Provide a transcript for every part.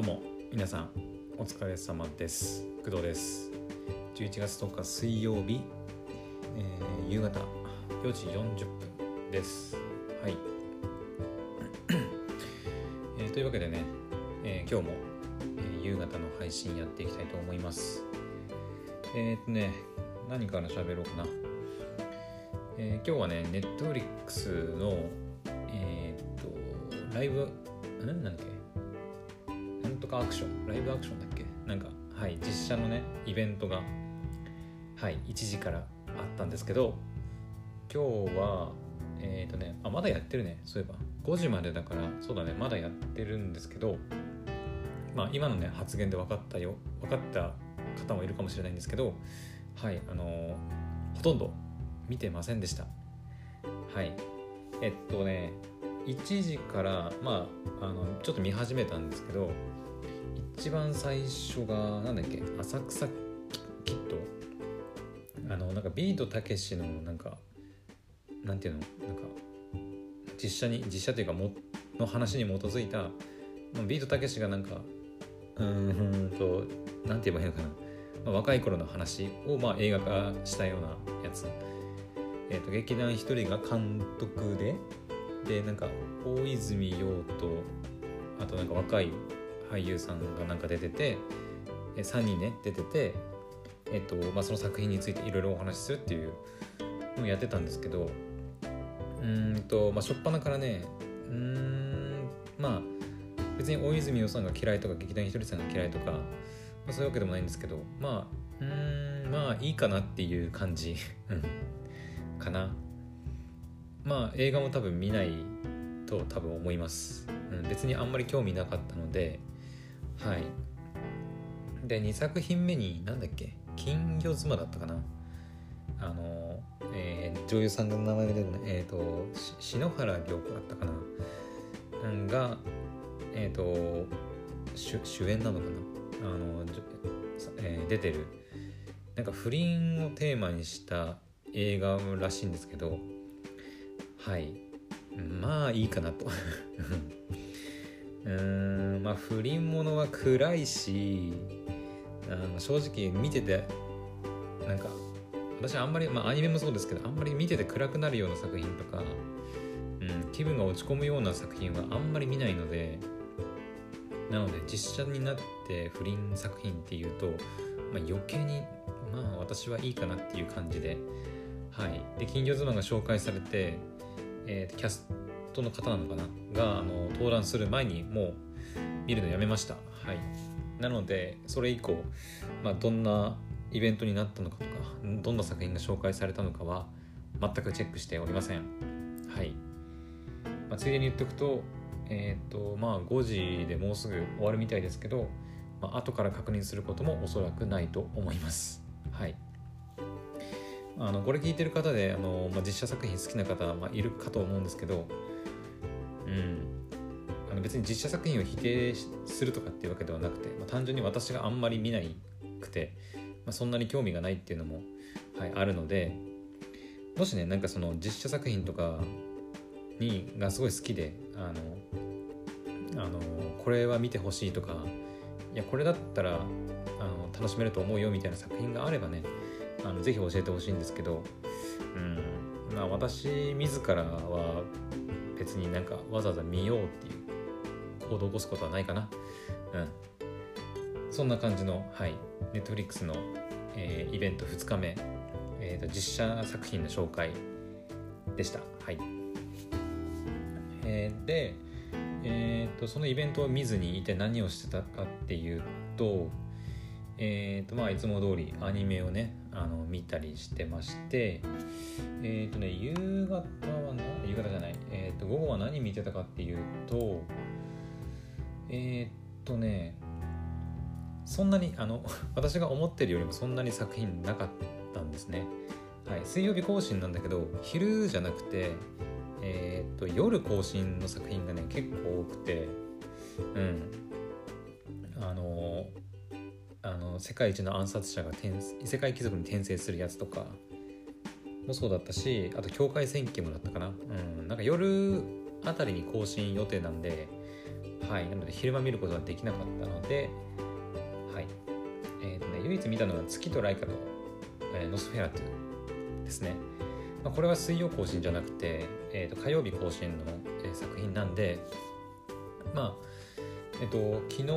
どうも皆さんお疲れ様です。工藤です。11月10日水曜日、えー夕方4時40分です。はい、えーというわけでね、えー今日も、えー夕方の配信やっていきたいと思います。えっ、とね何から喋ろうかな。えー今日はね、ネットフリックスの、えっと、ライブ、ん？なんだっけ？アクション、ライブアクションだっけ？なんか、はい、実写のね、イベントが、はい、1時からあったんですけど、今日は、えーっとね、あ、まだやってるね、そういえば。5時までだから、そうだね、まだやってるんですけど、まあ、今のね、発言で分かったよ、分かった方もいるかもしれないんですけど、はい、あのーほとんど見てませんでした。はい。えっとね1時からまああのちょっと見始めたんですけど一番最初がなんだっけ？浅草キッド？あのなんかビートたけしのなんかなんていうの？なんか実写に実写というかもの話に基づいたビートたけしがなんかうーんとなんて言えばいいのかな、まあ、若い頃の話をまあ映画化したようなやつ。えー、と劇団一人が監督ででなんか大泉洋とあとなんか若い俳優さんがなんか出てて3人ね出てて、えーとまあ、その作品についていろいろお話しするっていうのをやってたんですけどうんと、まあ、初っ端からねうんまあ別に大泉洋さんが嫌いとか劇団ひとりさんが嫌いとか、まあ、そういうわけでもないんですけどまあうんまあいいかなっていう感じ かな。まあ映画も多分見ないと多分思います、うん、別にあんまり興味なかったのではい。で2作品目になんだっけ？金魚妻だったかな？あの、えー女優さんの名前が出てないえっ、と篠原涼子だったかな？がえっ、と主主演なのかな？あの、えー出てる。なんか不倫をテーマにした映画らしいんですけどはい。まあいいかなと。うんまあ不倫ものは暗いしあの正直見ててなんか私あんまり、まあ、アニメもそうですけどあんまり見てて暗くなるような作品とか、うん、気分が落ち込むような作品はあんまり見ないのでなので実写になって不倫作品っていうと、まあ、余計にまあ私はいいかなっていう感じではい。で金魚妻が紹介されて、えーキャストの方なのかな？があの登壇する前にもう見るのやめました。はい。なのでそれ以降、まあ、どんなイベントになったのかとかどんな作品が紹介されたのかは全くチェックしておりません。はい、まあ、ついでに言っておくとえっ、とまあ5時でもうすぐ終わるみたいですけど、まあ後から確認することもおそらくないと思います。はい。あのこれ聞いてる方であの、まあ、実写作品好きな方、まあ、いるかと思うんですけどうん。あの別に実写作品を否定するとかっていうわけではなくて、まあ、単純に私があんまり見ないくて、まあ、そんなに興味がないっていうのも、はい、あるのでもしねなんかその実写作品とかにがすごい好きであのあのこれは見てほしいとかいやこれだったらあの楽しめると思うよみたいな作品があればねあのぜひ教えてほしいんですけど、うんまあ、私自らは別になんかわざわざ見ようっていう行動を起こすことはないかな。うん。そんな感じの、はい、Netflix の、えーイベント2日目、えーと実写作品の紹介でした。はい。えーで、えーと、そのイベントを見ずにいて何をしてたかっていうと、えーとまあ、いつも通りアニメをねあの見たりしてましてえっ、とね夕方はな夕方じゃない、えー、と午後は何見てたかっていうとえっ、とねそんなにあの 私が思ってるよりもそんなに作品なかったんですね、はい、水曜日更新なんだけど昼じゃなくてえっ、と夜更新の作品がね結構多くてうん。あのあの世界一の暗殺者が異世界貴族に転生するやつとかもそうだったしあと境界戦記もだったかな。うん。なんか夜あたりに更新予定なんではい。なので昼間見ることはできなかったのではい。えーとね、唯一見たのは月とライカと、えー、ノスフェラトゥですね、まあ、これは水曜更新じゃなくて、えー、と火曜日更新の、えー、作品なんでまあえっ、ー、と昨日、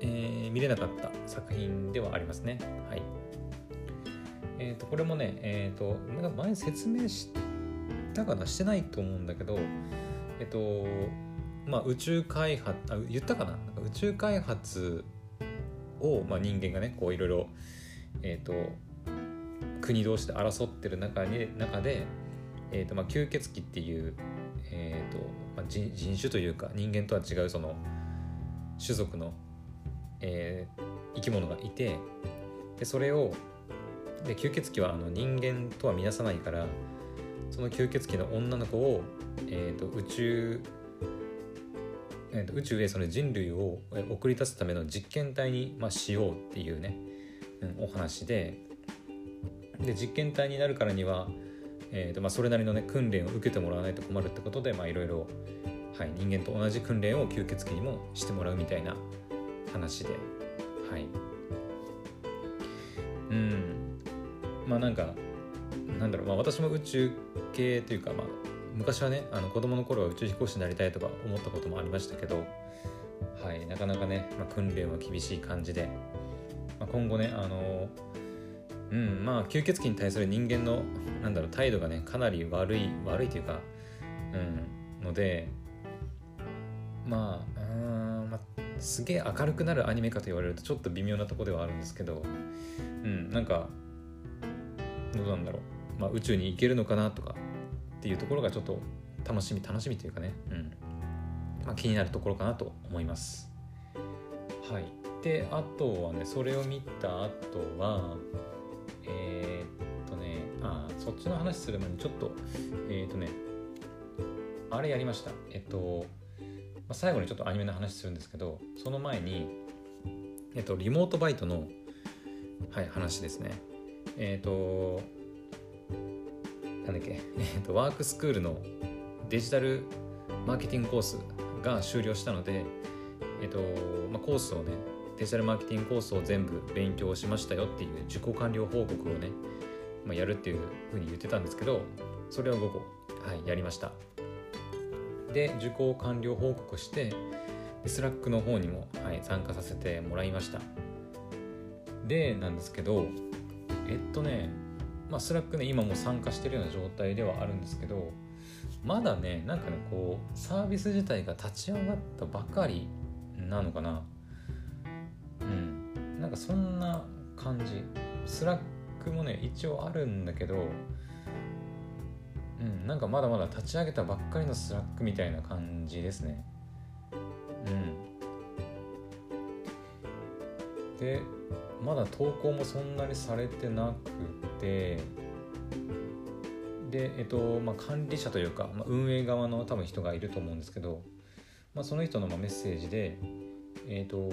えー、見れなかった作品ではありますね。はい。えっ、ー、とこれもねえっ、となんか前説明したかなしてないと思うんだけどえっ、とまあ宇宙開発あ言ったかな宇宙開発を、まあ、人間がねこういろいろ、えーと、国同士で争ってる中に中で、えーとまあ、吸血鬼っていう、えーとまあ、人人種というか人間とは違うその種族の、えー、生き物がいてでそれをで吸血鬼はあの人間とは見なさないからその吸血鬼の女の子を、えーと宇宙えー、と宇宙へその人類を送り出すための実験体に、まあ、しようっていうね、うん、お話でで実験体になるからには、えーとまあ、それなりの、ね、訓練を受けてもらわないと困るってことでいろいろ人間と同じ訓練を吸血鬼にもしてもらうみたいな話ではい。うん。まあなんかなんだろう、まあ、私も宇宙系というか、まあ、昔はねあの子供の頃は宇宙飛行士になりたいとか思ったこともありましたけど、はい、なかなかね、まあ、訓練は厳しい感じで、まあ、今後ねあのうんまあ吸血鬼に対する人間のなんだろう態度がねかなり悪い悪いというか、うん、のでまあうんまあすげえ明るくなるアニメかと言われるとちょっと微妙なとこではあるんですけどうんなんかどうなんだろう、まあ、宇宙に行けるのかなとか。っていうところがちょっと楽しみ楽しみというかね、うん。まあ、気になるところかなと思います。はい、であとはねそれを見た後はえー、っとねあそっちの話する前にちょっとえー、っとねあれやりました。えっと、まあ、最後にちょっとアニメの話するんですけどその前にえっとリモートバイトのはい話ですね。えっとなんだっけ、えーと、ワークスクールのデジタルマーケティングコースが終了したので、えーとまあ、コースをねデジタルマーケティングコースを全部勉強しましたよっていう受講完了報告をね、まあ、やるっていうふうに言ってたんですけどそれを午後、はい、やりました。で受講完了報告して Slack の方にも、はい、参加させてもらいました。でなんですけどえっとねまあ、 Slack ね今も参加してるような状態ではあるんですけどまだねなんかねこうサービス自体が立ち上がったばかりなのかな。うん。なんかそんな感じ。 Slack もね一応あるんだけどうんなんかまだまだ立ち上げたばっかりの Slack みたいな感じですね。うん。でまだ投稿もそんなにされてなくてで、えっとまあ、管理者というか、まあ、運営側の多分人がいると思うんですけど、まあ、その人のまあメッセージで、えっと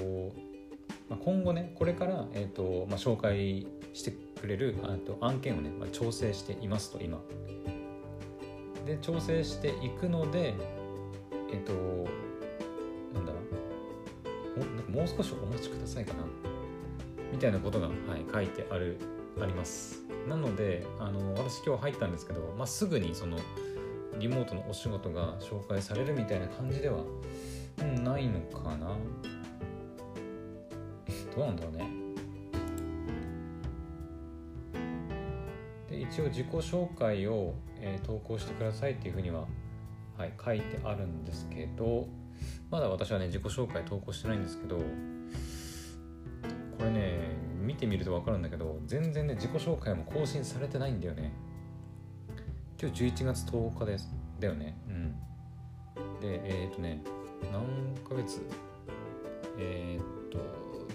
まあ、今後ねこれから、えっとまあ、紹介してくれるあと案件をね、まあ、調整していますと今。で調整していくのでえっとなんだろうもう少しお待ちくださいかなみたいなことが、はい、書いてあるあります。なのであの私今日入ったんですけど、まあ、すぐにそのリモートのお仕事が紹介されるみたいな感じでは、う、ないのかな。どうなんだろうね。で一応自己紹介を、えー、投稿してくださいっていうふうには、はい、書いてあるんですけどまだ私はね自己紹介投稿してないんですけどてみると分かるんだけど全然ね自己紹介も更新されてないんだよね。今日11月10日です。だよね。うん。でえっ、とね何ヶ月？えっ、と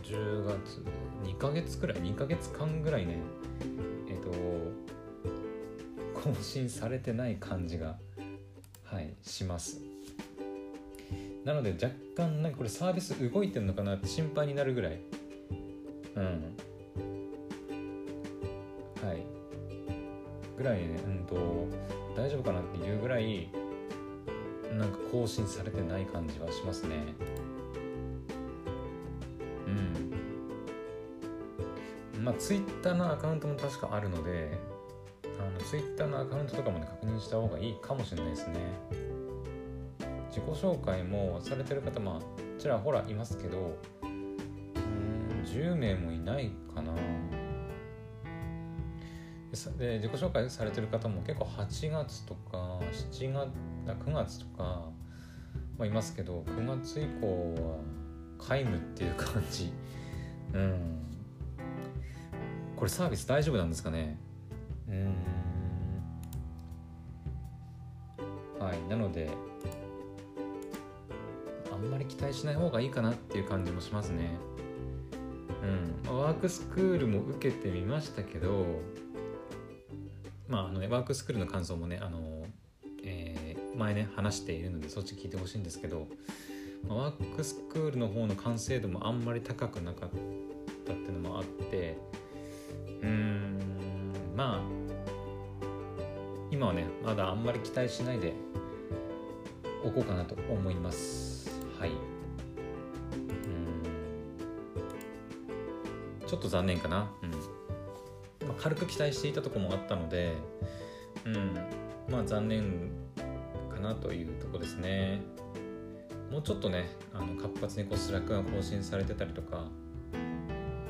10月2ヶ月くらい？2ヶ月間ぐらいねえっ、と更新されてない感じがはいします。なので若干なんかこれサービス動いてんのかなって心配になるぐらい。うん。ぐらいねうんと大丈夫かなっていうぐらいなんか更新されてない感じはしますね。うん。まあツイッターのアカウントも確かあるのであのツイッターのアカウントとかもね確認した方がいいかもしれないですね。自己紹介もされてる方まあちらほらいますけどうん10名もいないかな。で自己紹介されてる方も結構8月とか7月9月とか、まあ、いますけど9月以降は皆無っていう感じ。うん。これサービス大丈夫なんですかね？うん。はいなのであんまり期待しない方がいいかなっていう感じもしますね。うん。ワークスクールも受けてみましたけどまああのねワークスクールの感想もねあの、えー、前ね話しているのでそっち聞いてほしいんですけど、まあ、ワークスクールの方の完成度もあんまり高くなかったっていうのもあってうんまあ今はねまだあんまり期待しないでおこうかなと思います。はい。うん。ちょっと残念かな。うん。軽く期待していたとこもあったので、うん、まあ残念かなというとこですね。もうちょっとね、あの活発にこう Slack が更新されてたりとか、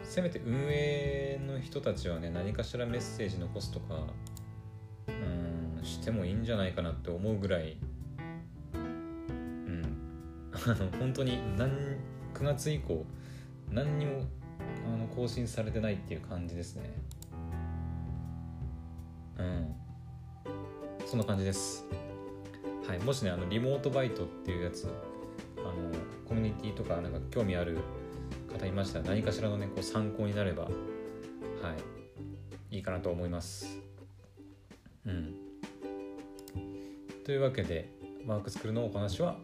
せめて運営の人たちはね、何かしらメッセージ残すとか、うん、してもいいんじゃないかなって思うぐらい、うん、あの本当に何9月以降、何にもあの更新されてないっていう感じですね。うん。そんな感じです。はいもしねあのリモートバイトっていうやつあのコミュニティとかなんか興味ある方いましたら何かしらのねこう参考になればはいいいかなと思います。うん。というわけでマークスクールのお話は、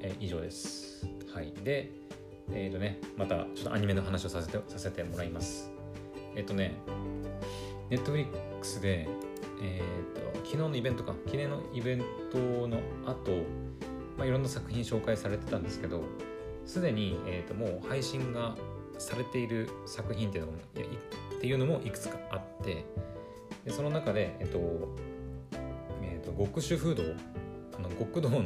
え以上です。はい。でえっ、ー、とねまたちょっとアニメの話をさせてさせてもらいます。えっ、ー、とねネットフリックスでえーと、昨日のイベントか。記念のイベントの後、まあいろんな作品紹介されてたんですけどすでに、えーと、もう配信がされている作品っていうのもいっていうのもいくつかあってでその中で、えっ、ー、とえーと、極主風道あの極道の、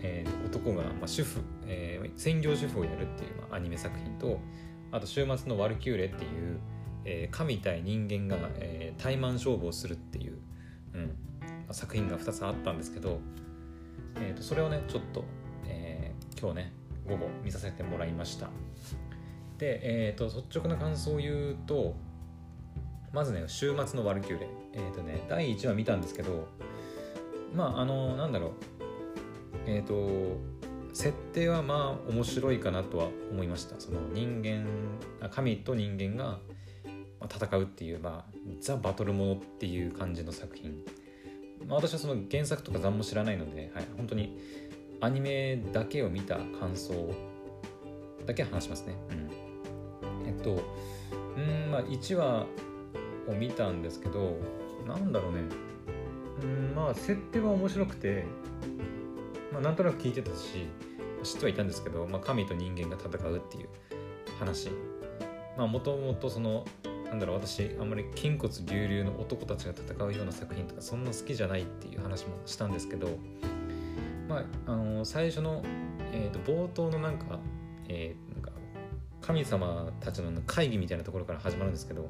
えー、男が、まあ、主婦、えー、専業主婦をやるっていう、まあ、アニメ作品とあと週末のワルキューレっていうえー、神対人間が、えー、対マン勝負をするっていう、うん、作品が2つあったんですけど、えーと、それをねちょっと、えー、今日ね午後見させてもらいました。で、えーと、率直な感想を言うとまずね週末のワルキューレ。えっ、ー、とね第1話見たんですけどまああのなんだろう。えっ、ー、と設定はまあ面白いかなとは思いました。その人間神と人間が戦うっていう、まあ、ザ・バトルものっていう感じの作品、まあ、私はその原作とか何も知らないので、はい、本当にアニメだけを見た感想だけ話しますね。うん、えっとうんまあ1話を見たんですけどなんだろうね。うんまあ設定は面白くて、まあ、なんとなく聞いてたし知ってはいたんですけど、まあ、神と人間が戦うっていう話。まあもともとそのなんだろう私あんまり筋骨隆々の男たちが戦うような作品とかそんな好きじゃないっていう話もしたんですけどまああの最初の、えーと、冒頭のなんか,、えー、なんか神様たちの会議みたいなところから始まるんですけど、ま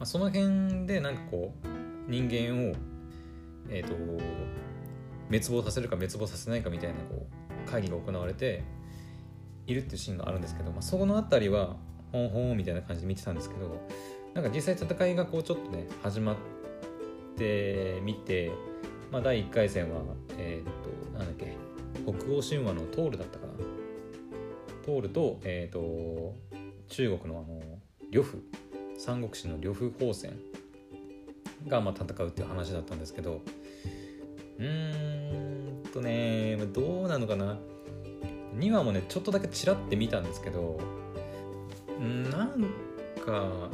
あ、その辺でなんかこう人間をえっ、ー、と滅亡させるか滅亡させないかみたいなこう会議が行われているっていうシーンがあるんですけど、まあ、そこの辺りはほんほんみたいな感じで見てたんですけどなんか実際戦いがこうちょっとね始まってみて、まあ、第1回戦はえー、っとなんだっけ北欧神話のトールだったかな？トールと,、えー、っと中国のあの呂布三国志の呂布宝戦がまあ戦うっていう話だったんですけどうーんとねどうなのかな？2話もねちょっとだけちらって見たんですけどなんか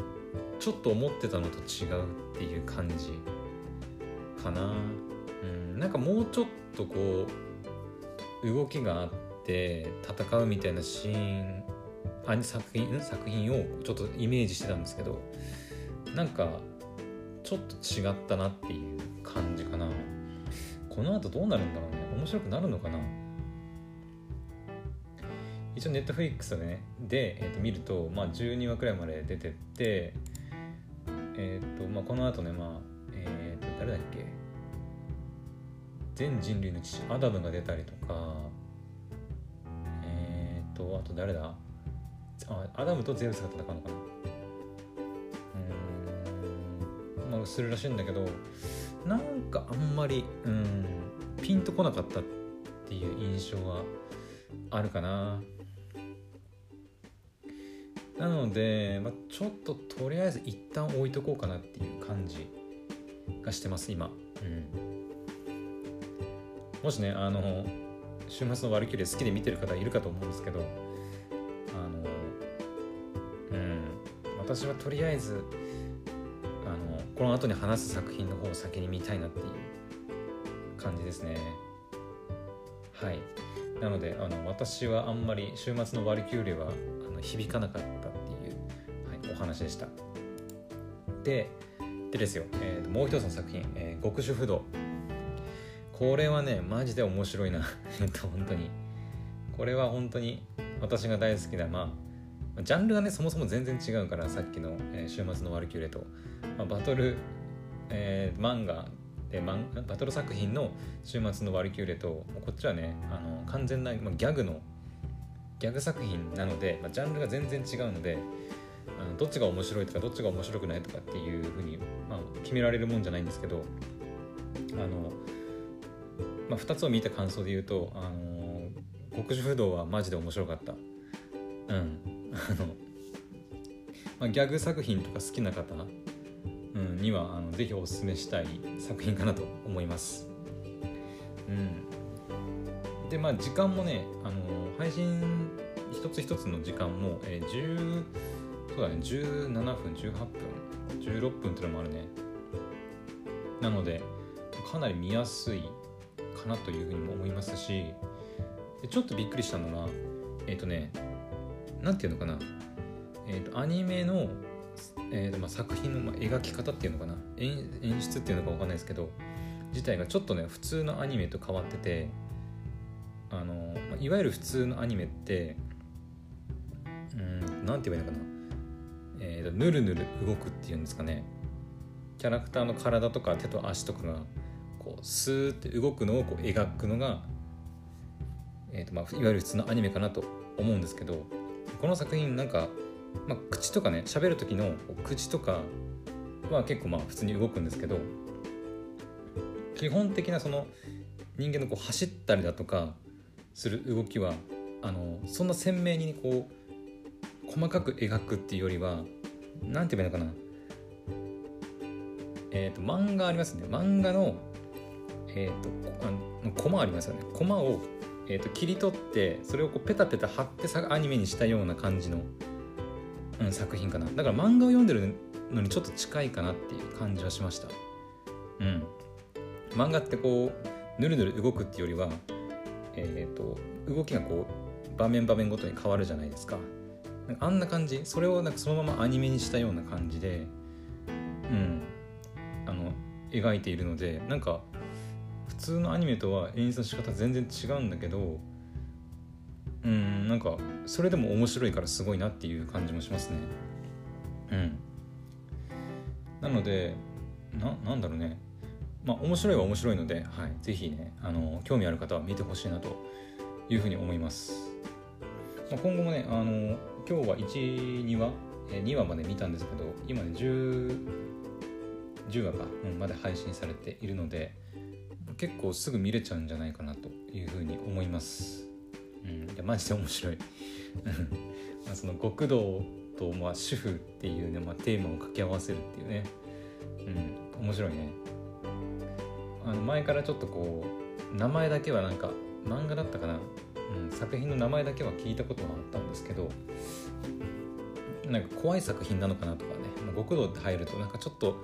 ちょっと思ってたのと違うっていう感じかな、うん、なんかもうちょっとこう動きがあって戦うみたいなシーンあ作品作品をちょっとイメージしてたんですけどなんかちょっと違ったなっていう感じかな。この後どうなるんだろうね。面白くなるのかな。一応ネットフリックスで,、ね、で、えー、と見ると、まあ、12話くらいまで出てってえっ、ー、とまあこの後ねまあえっ、ー、と誰だっけ？全人類の父アダムが出たりとかえっ、ー、とあと誰だ？あアダムとゼウスが戦うのかな？うんまあするらしいんだけどなんかあんまりうんピンとこなかったっていう印象はあるかな。なので、まあ、ちょっととりあえず一旦置いとこうかなっていう感じがしてます今、うん、もしねあの週末のワルキューレ好きで見てる方いるかと思うんですけど私はとりあえずあのこの後に話す作品の方を先に見たいなっていう感じですね。はい。なのであの私はあんまり週末のワルキューレはあの響かなかっ話でした。ででですよ、えー、もう一つの作品「えー、極主不動」これはねマジで面白いな。えっと本当に。これは本当に私が大好きなまあジャンルがねそもそも全然違うからさっきの、えー、週末のワルキューレと、まあ、バトル、えー、漫画でマンバトル作品の週末のワルキューレとこっちはねあの完全な、まあ、ギャグのギャグ作品なので、まあ、ジャンルが全然違うのであのどっちが面白いとかどっちが面白くないとかっていうふうに、まあ、決められるもんじゃないんですけどあの、まあ、2つを見た感想で言うと「あの極主不動」はマジで面白かった。うんあの、まあ、ギャグ作品とか好きな方、うん、にはあのぜひおすすめしたい作品かなと思います。うん、でまあ時間もねあの配信一つ一つの時間も、えー、そうだね17分18分16分っていうのもあるね。なのでかなり見やすいかなというふうにも思いますしでちょっとびっくりしたのがえっ、ー、とね何て言うのかな、えーと、アニメの、えーとまあ、作品の、まあ、描き方っていうのかな。演出っていうのか分かんないですけど自体がちょっとね普通のアニメと変わっててあの、まあ、いわゆる普通のアニメってうん何て言えばいいのかな。ーと、ぬるぬる動くっていうんですかね。キャラクターの体とか手と足とかがこうスーって動くのをこう描くのが、えーとまあ、いわゆる普通のアニメかなと思うんですけどこの作品なんか、まあ、口とかね喋る時の口とかは結構まあ普通に動くんですけど基本的なその人間のこう走ったりだとかする動きはあのそんな鮮明にこう細かく描くっていうよりは何て言えばいいのかな？えっ、ー、と漫画ありますね。漫画のえっ、ー、とコマありますよね。コマをえーと、切り取ってそれをこうペタペタ貼ってさアニメにしたような感じの、うん、作品かな。だから漫画を読んでるのにちょっと近いかなっていう感じはしました。うん。漫画ってこうぬるぬる動くっていうよりはえっ、ー、と動きがこう場面場面ごとに変わるじゃないですか。あんな感じそれをなんかそのままアニメにしたような感じでうんあの描いているのでなんか普通のアニメとは演出の仕方全然違うんだけどうんなんかそれでも面白いからすごいなっていう感じもしますね。うん。なのでななんだろうね。まあ面白いは面白いので、はい、ぜひねあの興味ある方は見てほしいなというふうに思います、まあ、今後もねあの今日は12話？2話まで見たんですけど今ね 10, 10話か、うん、まで配信されているので結構すぐ見れちゃうんじゃないかなというふうに思います。うん、いやマジで面白い。まあその極道とまあ主婦っていうね、まあ、テーマを掛け合わせるっていうね、うん、面白いね。あの前からちょっとこう名前だけはなんか漫画だったかな、うん、作品の名前だけは聞いたことはあったんですけどなんか怖い作品なのかなとかね、極道って入るとなんかちょっと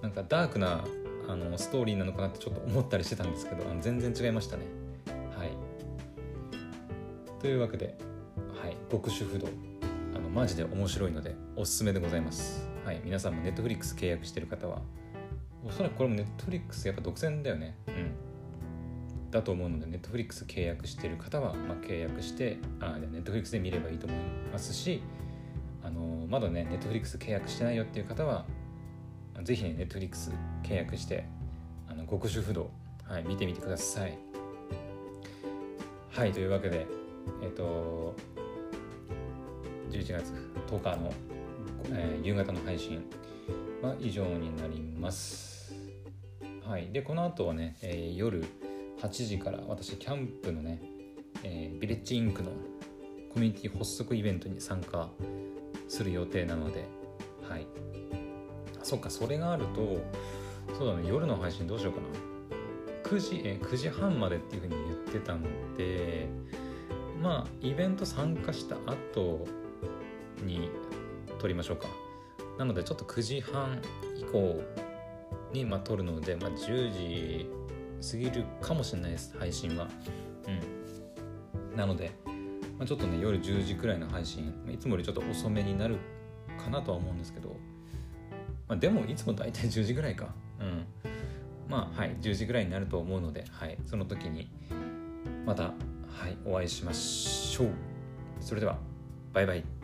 なんかダークなあのストーリーなのかなってちょっと思ったりしてたんですけどあの全然違いましたね。はい。というわけではい。極主不動。あのマジで面白いのでおすすめでございます。はい。皆さんも Netflix 契約してる方はおそらくこれも Netflix やっぱ独占だよね。うん。だと思うので Netflix 契約してる方は、まあ、契約してあ Netflix で見ればいいと思いますしあのまだね Netflix 契約してないよっていう方はぜひね Netflix 契約してあの極主不動、はい、見てみてください。はいというわけでえっ、と11月10日の、えー、夕方の配信は以上になります。はいでこの後はね、えー、夜8時から私キャンプのね、えー、ビレッジインクのコミュニティ発足イベントに参加する予定なのではい。そっかそれがあるとそうだね夜の配信どうしようかな。9時え9時半までっていうふうに言ってたのでまあイベント参加した後に撮りましょうか。なのでちょっと9時半以降にまあ撮るので、まあ、10時過ぎるかもしれないです配信は。うん。なので、まあ、ちょっとね夜10時くらいの配信いつもよりちょっと遅めになるかなとは思うんですけど、まあ、でもいつも大体10時ぐらいか。うん。まあはい10時ぐらいになると思うので、はい、その時にまた、はい、お会いしましょう。それではバイバイ。